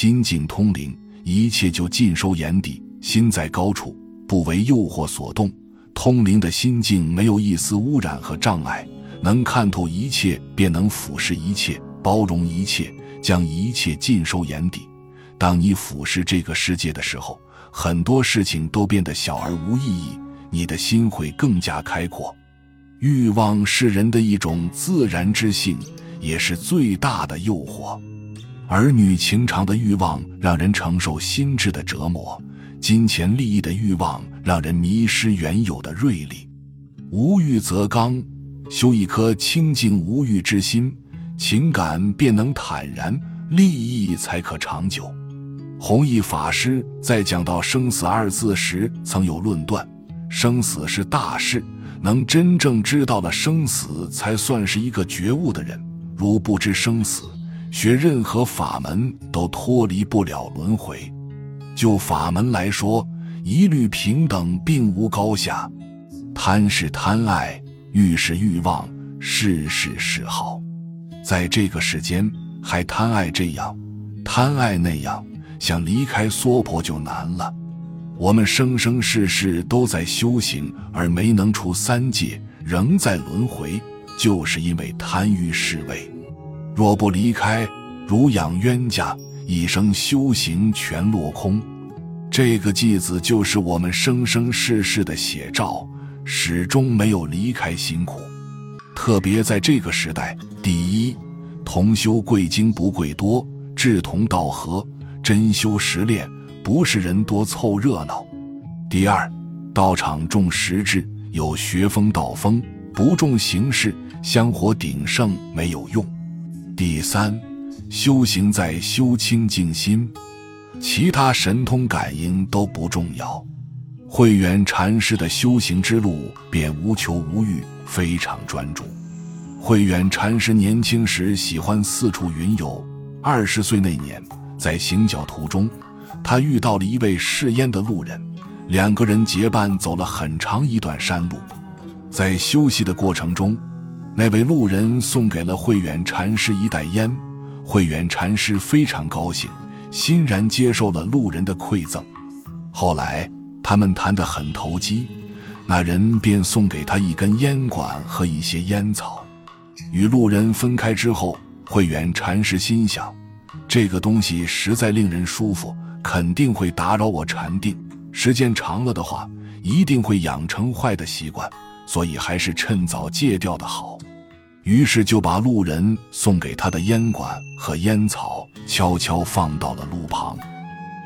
心境通灵，一切就尽收眼底。心在高处，不为诱惑所动。通灵的心境没有一丝污染和障碍，能看透一切，便能俯视一切，包容一切，将一切尽收眼底。当你俯视这个世界的时候，很多事情都变得小而无意义，你的心会更加开阔。欲望是人的一种自然之性，也是最大的诱惑。儿女情长的欲望让人承受心智的折磨，金钱利益的欲望让人迷失原有的锐利。无欲则刚，修一颗清净无欲之心，情感便能坦然，利益才可长久。弘一法师在讲到生死二字时，曾有论断：生死是大事，能真正知道了生死，才算是一个觉悟的人。如不知生死，学任何法门都脱离不了轮回。就法门来说，一律平等，并无高下。贪是贪爱，欲是欲望，事是嗜好。在这个世间，还贪爱这样，贪爱那样。想离开娑婆就难了。我们生生世世都在修行，而没能出三界，仍在轮回，就是因为贪欲是味。若不离开，如养冤家，一生修行全落空。这个偈子就是我们生生世世的写照，始终没有离开辛苦。特别在这个时代，第一，同修贵精不贵多，志同道合。真修实练，不是人多凑热闹。第二，道场重实质，有学风道风，不重形式，香火鼎盛没有用。第三，修行在修清净心，其他神通感应都不重要。慧远禅师的修行之路便无求无欲，非常专注。慧远禅师年轻时喜欢四处云游，二十岁那年。在行脚途中，他遇到了一位试烟的路人，两个人结伴走了很长一段山路。在休息的过程中，那位路人送给了慧远禅师一袋烟，慧远禅师非常高兴，欣然接受了路人的馈赠。后来他们谈得很投机，那人便送给他一根烟管和一些烟草。与路人分开之后，慧远禅师心想。这个东西实在令人舒服，肯定会打扰我禅定。时间长了的话，一定会养成坏的习惯，所以还是趁早戒掉的好。于是就把路人送给他的烟管和烟草悄悄放到了路旁。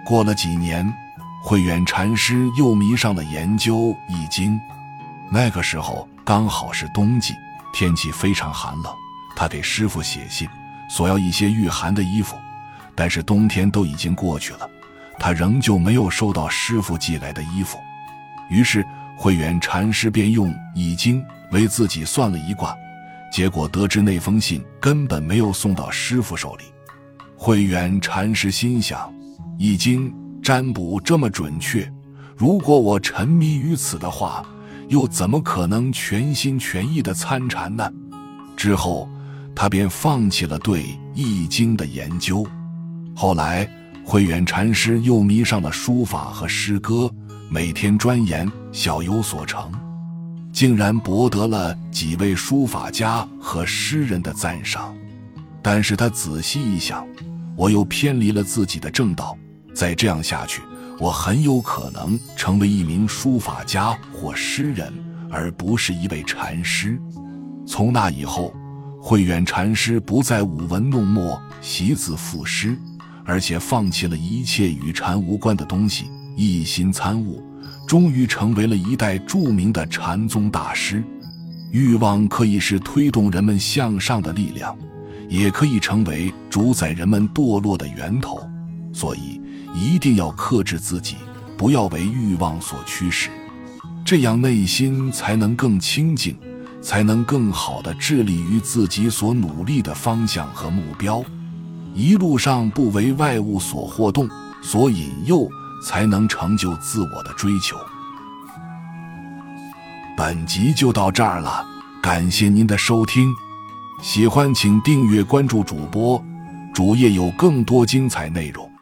过了几年，慧远禅师又迷上了研究《易经》。那个时候刚好是冬季，天气非常寒冷。他给师傅写信，索要一些御寒的衣服。但是冬天都已经过去了，他仍旧没有收到师傅寄来的衣服。于是慧远禅师便用《易经》为自己算了一卦，结果得知那封信根本没有送到师傅手里。慧远禅师心想：《易经》占卜这么准确，如果我沉迷于此的话，又怎么可能全心全意的参禅呢？之后，他便放弃了对《易经》的研究。后来，慧远禅师又迷上了书法和诗歌，每天钻研，小有所成，竟然博得了几位书法家和诗人的赞赏。但是他仔细一想，我又偏离了自己的正道，再这样下去，我很有可能成为一名书法家或诗人，而不是一位禅师。从那以后，慧远禅师不再舞文弄墨、习字赋诗。而且放弃了一切与禅无关的东西，一心参悟，终于成为了一代著名的禅宗大师。欲望可以是推动人们向上的力量，也可以成为主宰人们堕落的源头。所以，一定要克制自己，不要为欲望所驱使，这样内心才能更清净，才能更好的致力于自己所努力的方向和目标。一路上不为外物所惑动、所引诱，才能成就自我的追求。本集就到这儿了，感谢您的收听，喜欢请订阅关注主播，主页有更多精彩内容。